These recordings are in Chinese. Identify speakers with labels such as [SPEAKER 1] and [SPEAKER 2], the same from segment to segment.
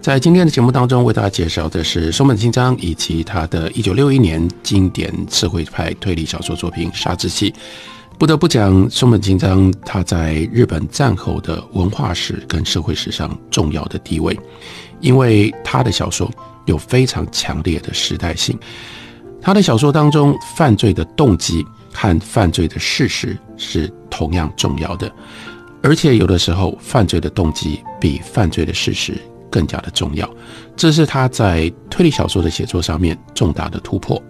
[SPEAKER 1] 在今天的节目当中，为大家介绍的是松本清张以及他的一九六一年经典社会派推理小说作品《杀之气》。不得不讲，松本清张他在日本战后的文化史跟社会史上重要的地位，因为他的小说有非常强烈的时代性。他的小说当中，犯罪的动机和犯罪的事实是同样重要的，而且有的时候，犯罪的动机比犯罪的事实。更加的重要，这是他在推理小说的写作上面重大的突破。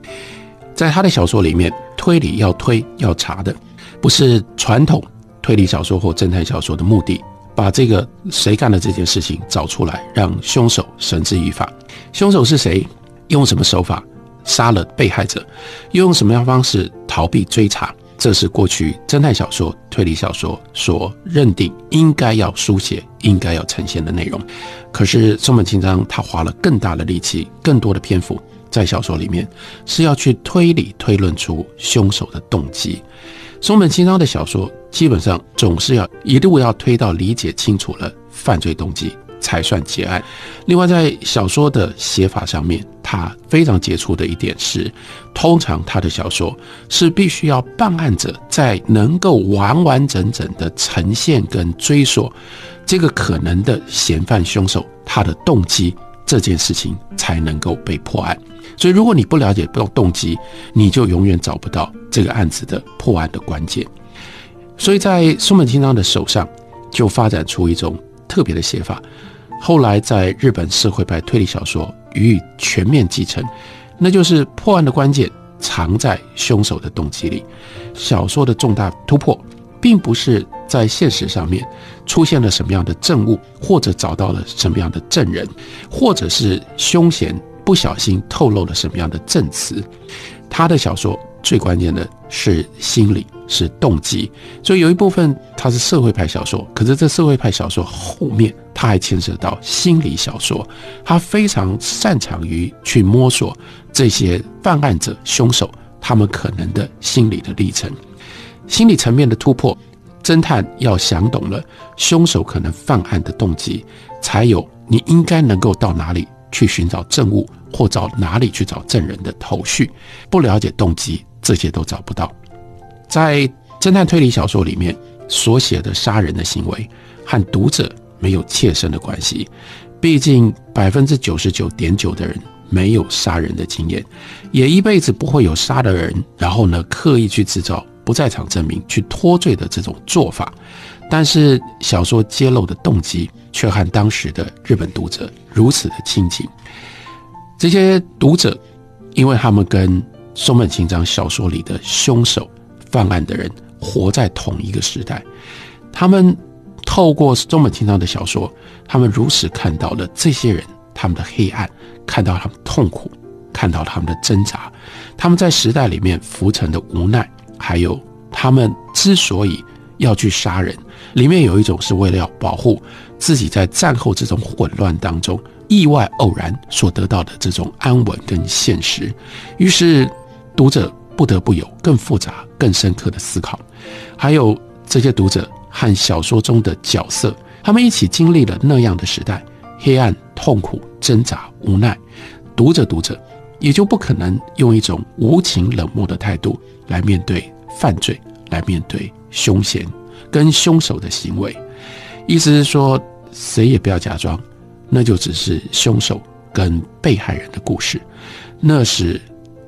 [SPEAKER 1] 在他的小说里面，推理要推要查的，不是传统推理小说或侦探小说的目的，把这个谁干的这件事情找出来，让凶手绳之以法。凶手是谁？用什么手法杀了被害者？又用什么样方式逃避追查？这是过去侦探小说、推理小说所认定应该要书写、应该要呈现的内容。可是松本清张他花了更大的力气、更多的篇幅在小说里面，是要去推理、推论出凶手的动机。松本清张的小说基本上总是要一路要推到理解清楚了犯罪动机。才算结案。另外，在小说的写法上面，他非常杰出的一点是，通常他的小说是必须要办案者在能够完完整整的呈现跟追溯这个可能的嫌犯凶手他的动机这件事情才能够被破案。所以，如果你不了解不动机，你就永远找不到这个案子的破案的关键。所以在松本清张的手上，就发展出一种特别的写法。后来，在日本社会派推理小说予以全面继承，那就是破案的关键藏在凶手的动机里。小说的重大突破，并不是在现实上面出现了什么样的证物，或者找到了什么样的证人，或者是凶嫌不小心透露了什么样的证词。他的小说最关键的是心理。是动机，所以有一部分它是社会派小说，可是这社会派小说后面，它还牵涉到心理小说，他非常擅长于去摸索这些犯案者、凶手他们可能的心理的历程，心理层面的突破。侦探要想懂了凶手可能犯案的动机，才有你应该能够到哪里去寻找证物，或找哪里去找证人的头绪。不了解动机，这些都找不到。在侦探推理小说里面所写的杀人的行为，和读者没有切身的关系。毕竟百分之九十九点九的人没有杀人的经验，也一辈子不会有杀的人，然后呢刻意去制造不在场证明去脱罪的这种做法。但是小说揭露的动机却和当时的日本读者如此的亲近。这些读者，因为他们跟松本清张小说里的凶手。犯案的人活在同一个时代，他们透过中本清张的小说，他们如实看到了这些人他们的黑暗，看到他们痛苦，看到他们的挣扎，他们在时代里面浮沉的无奈，还有他们之所以要去杀人，里面有一种是为了要保护自己在战后这种混乱当中意外偶然所得到的这种安稳跟现实，于是读者。不得不有更复杂、更深刻的思考，还有这些读者和小说中的角色，他们一起经历了那样的时代，黑暗、痛苦、挣扎、无奈。读着读着，也就不可能用一种无情冷漠的态度来面对犯罪，来面对凶嫌跟凶手的行为。意思是说，谁也不要假装，那就只是凶手跟被害人的故事，那是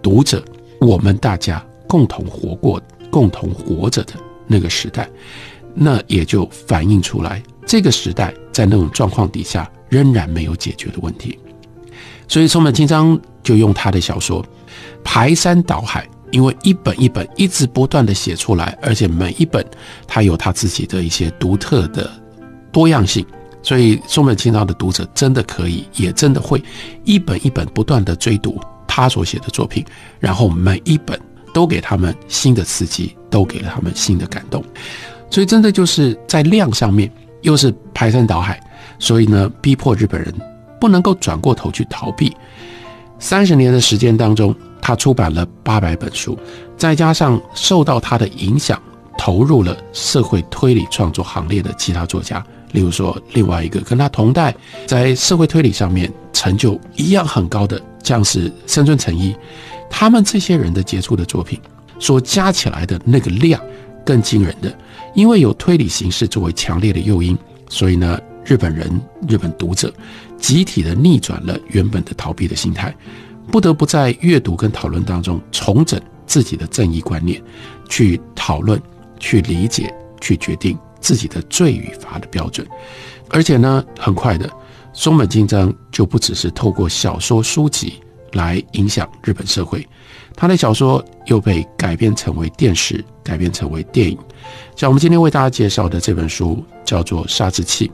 [SPEAKER 1] 读者。我们大家共同活过、共同活着的那个时代，那也就反映出来，这个时代在那种状况底下仍然没有解决的问题。所以松本清张就用他的小说排山倒海，因为一本一本一直不断的写出来，而且每一本他有他自己的一些独特的多样性，所以松本清张的读者真的可以，也真的会一本一本不断的追读。他所写的作品，然后每一本都给他们新的刺激，都给了他们新的感动。所以真的就是在量上面又是排山倒海，所以呢，逼迫日本人不能够转过头去逃避。三十年的时间当中，他出版了八百本书，再加上受到他的影响，投入了社会推理创作行列的其他作家，例如说另外一个跟他同代，在社会推理上面成就一样很高的，将士深村成一，他们这些人的杰出的作品所加起来的那个量更惊人的，因为有推理形式作为强烈的诱因，所以呢，日本人、日本读者。集体的逆转了原本的逃避的心态，不得不在阅读跟讨论当中重整自己的正义观念，去讨论、去理解、去决定自己的罪与罚的标准。而且呢，很快的，松本清张就不只是透过小说书籍来影响日本社会，他的小说又被改编成为电视，改编成为电影。像我们今天为大家介绍的这本书叫做《杀之气》。《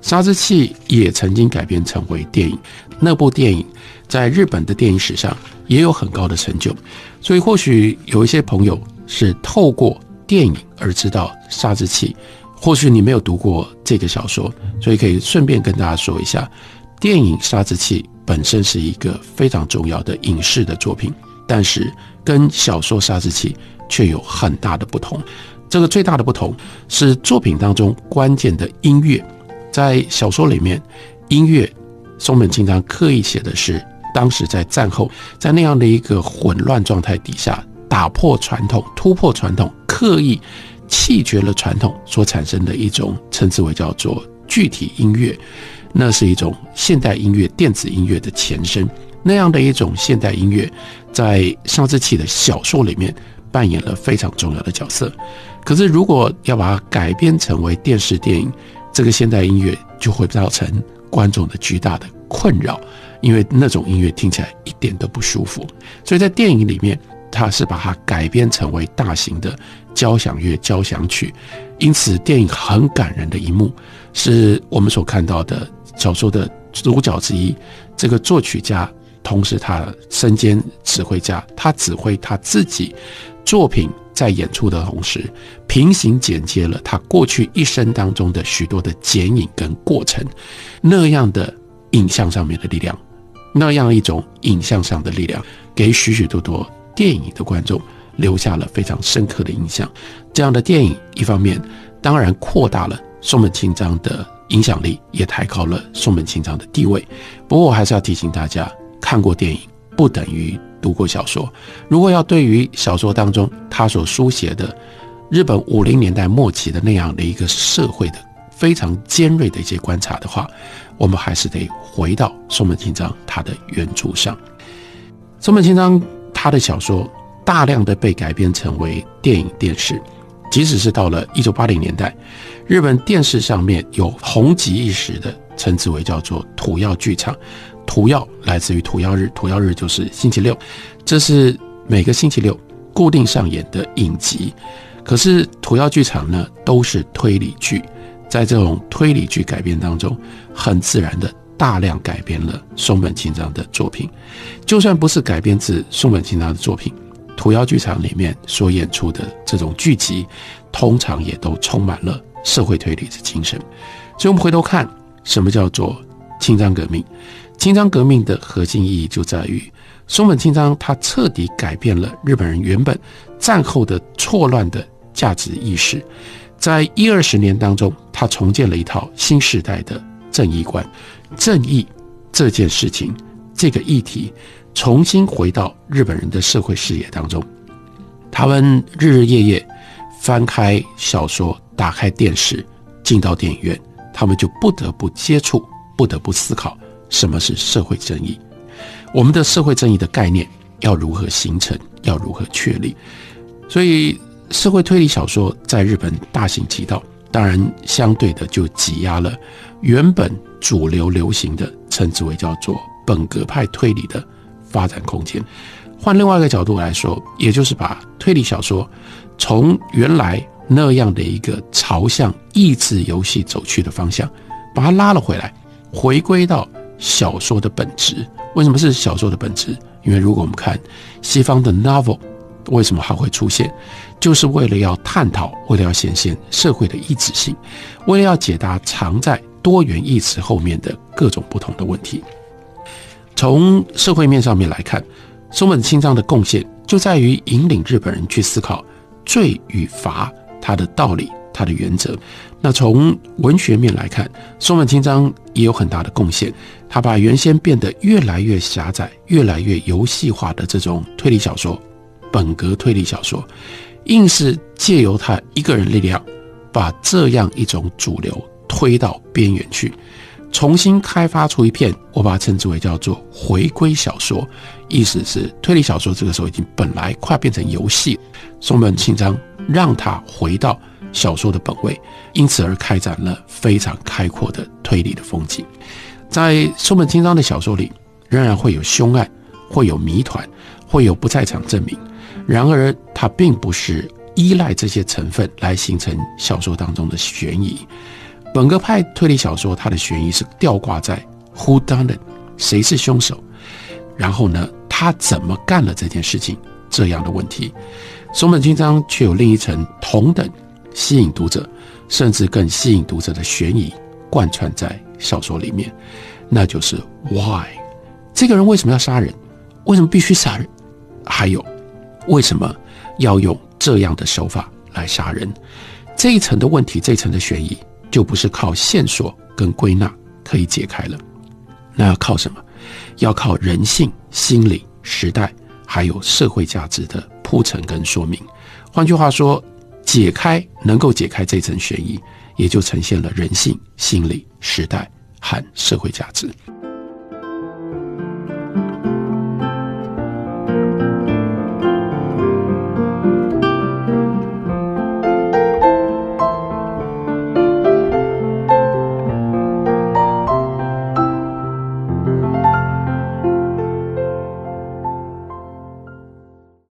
[SPEAKER 1] 杀之气》也曾经改编成为电影，那部电影在日本的电影史上也有很高的成就。所以，或许有一些朋友是透过电影而知道《杀之气》，或许你没有读过这个小说，所以可以顺便跟大家说一下，电影《杀之气》本身是一个非常重要的影视的作品，但是跟小说《杀之气》却有很大的不同。这个最大的不同是作品当中关键的音乐。在小说里面，音乐松本清张刻意写的是当时在战后，在那样的一个混乱状态底下，打破传统、突破传统、刻意弃绝了传统所产生的一种称之为叫做具体音乐，那是一种现代音乐、电子音乐的前身。那样的一种现代音乐，在上世纪的小说里面扮演了非常重要的角色。可是，如果要把它改编成为电视电影，这个现代音乐就会造成观众的巨大的困扰，因为那种音乐听起来一点都不舒服。所以在电影里面，他是把它改编成为大型的交响乐交响曲，因此电影很感人的一幕，是我们所看到的小说的主角之一，这个作曲家，同时他身兼指挥家，他指挥他自己作品。在演出的同时，平行剪接了他过去一生当中的许多的剪影跟过程，那样的影像上面的力量，那样一种影像上的力量，给许许多多电影的观众留下了非常深刻的印象。这样的电影，一方面当然扩大了松本清张的影响力，也抬高了松本清张的地位。不过，我还是要提醒大家，看过电影不等于。读过小说，如果要对于小说当中他所书写的日本五零年代末期的那样的一个社会的非常尖锐的一些观察的话，我们还是得回到松本清张他的原著上。松本清张他的小说大量的被改编成为电影电视，即使是到了一九八零年代，日本电视上面有红极一时的，称之为叫做土曜剧场。土曜来自于土曜日，土曜日就是星期六，这是每个星期六固定上演的影集。可是土曜剧场呢，都是推理剧，在这种推理剧改编当中，很自然的大量改编了松本清张的作品。就算不是改编自松本清张的作品，土曜剧场里面所演出的这种剧集，通常也都充满了社会推理的精神。所以，我们回头看，什么叫做清张革命？清张革命的核心意义就在于，松本清张他彻底改变了日本人原本战后的错乱的价值意识，在一二十年当中，他重建了一套新时代的正义观，正义这件事情，这个议题重新回到日本人的社会视野当中，他们日日夜夜翻开小说，打开电视，进到电影院，他们就不得不接触，不得不思考。什么是社会正义？我们的社会正义的概念要如何形成？要如何确立？所以，社会推理小说在日本大行其道，当然相对的就挤压了原本主流流行的称之为叫做本格派推理的发展空间。换另外一个角度来说，也就是把推理小说从原来那样的一个朝向益智游戏走去的方向，把它拉了回来，回归到。小说的本质为什么是小说的本质？因为如果我们看西方的 novel，为什么还会出现？就是为了要探讨，为了要显现社会的一致性，为了要解答藏在多元意识后面的各种不同的问题。从社会面上面来看，松本清张的贡献就在于引领日本人去思考罪与罚它的道理、它的原则。那从文学面来看，松本清张也有很大的贡献。他把原先变得越来越狭窄、越来越游戏化的这种推理小说、本格推理小说，硬是借由他一个人力量，把这样一种主流推到边缘去，重新开发出一片，我把它称之为叫做回归小说。意思是推理小说这个时候已经本来快变成游戏，松本清张让他回到。小说的本位，因此而开展了非常开阔的推理的风景。在松本清张的小说里，仍然会有凶案，会有谜团，会有不在场证明。然而，他并不是依赖这些成分来形成小说当中的悬疑。本格派推理小说，它的悬疑是吊挂在 Who done it？谁是凶手？然后呢，他怎么干了这件事情？这样的问题，松本清张却有另一层同等。吸引读者，甚至更吸引读者的悬疑贯穿在小说里面，那就是 Why？这个人为什么要杀人？为什么必须杀人？还有，为什么要用这样的手法来杀人？这一层的问题，这一层的悬疑，就不是靠线索跟归纳可以解开了。那要靠什么？要靠人性、心理、时代，还有社会价值的铺陈跟说明。换句话说。解开能够解开这层悬疑，也就呈现了人性、心理、时代和社会价值。